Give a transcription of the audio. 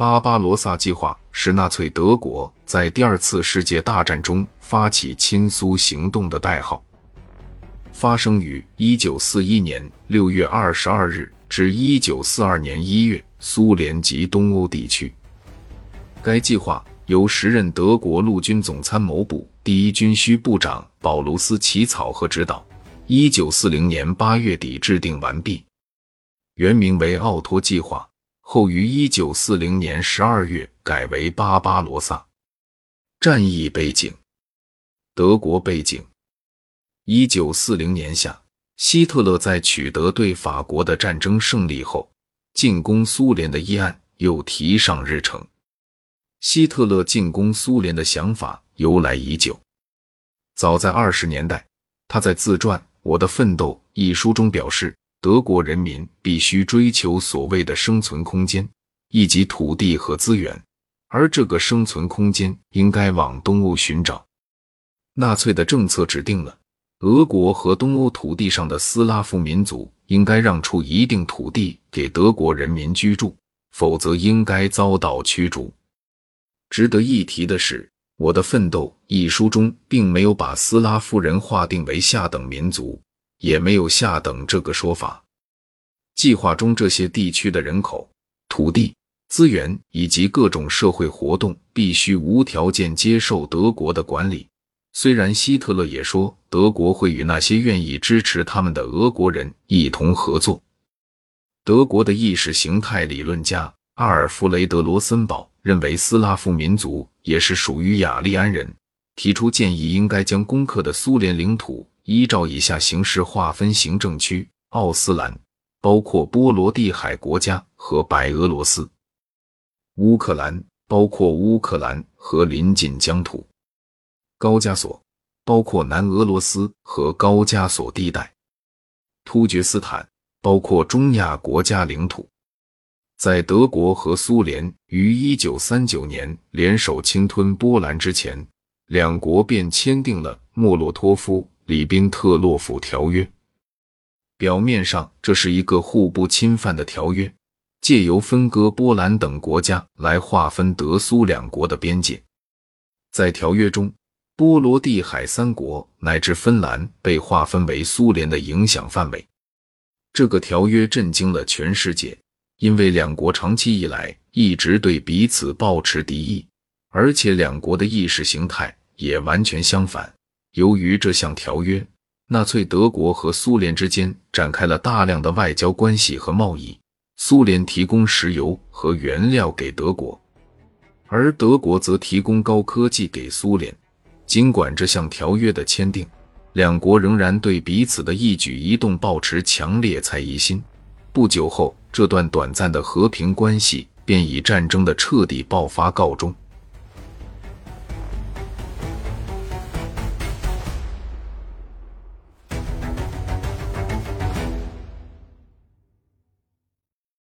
巴巴罗萨计划是纳粹德国在第二次世界大战中发起亲苏行动的代号，发生于一九四一年六月二十二日至一九四二年一月，苏联及东欧地区。该计划由时任德国陆军总参谋部第一军需部长保卢斯起草和指导，一九四零年八月底制定完毕，原名为奥托计划。后于一九四零年十二月改为巴巴罗萨。战役背景：德国背景。一九四零年夏，希特勒在取得对法国的战争胜利后，进攻苏联的议案又提上日程。希特勒进攻苏联的想法由来已久，早在二十年代，他在自传《我的奋斗》一书中表示。德国人民必须追求所谓的生存空间，以及土地和资源，而这个生存空间应该往东欧寻找。纳粹的政策指定了，俄国和东欧土地上的斯拉夫民族应该让出一定土地给德国人民居住，否则应该遭到驱逐。值得一提的是，《我的奋斗》一书中并没有把斯拉夫人划定为下等民族。也没有下等这个说法。计划中这些地区的人口、土地、资源以及各种社会活动必须无条件接受德国的管理。虽然希特勒也说德国会与那些愿意支持他们的俄国人一同合作。德国的意识形态理论家阿尔弗雷德·罗森堡认为斯拉夫民族也是属于雅利安人，提出建议应该将攻克的苏联领土。依照以下形式划分行政区：奥斯兰包括波罗的海国家和白俄罗斯；乌克兰包括乌克兰和邻近疆土；高加索包括南俄罗斯和高加索地带；突厥斯坦包括中亚国家领土。在德国和苏联于1939年联手侵吞波兰之前，两国便签订了莫洛托夫。里宾特洛甫条约，表面上这是一个互不侵犯的条约，借由分割波兰等国家来划分德苏两国的边界。在条约中，波罗的海三国乃至芬兰被划分为苏联的影响范围。这个条约震惊了全世界，因为两国长期以来一直对彼此保持敌意，而且两国的意识形态也完全相反。由于这项条约，纳粹德国和苏联之间展开了大量的外交关系和贸易。苏联提供石油和原料给德国，而德国则提供高科技给苏联。尽管这项条约的签订，两国仍然对彼此的一举一动保持强烈猜疑心。不久后，这段短暂的和平关系便以战争的彻底爆发告终。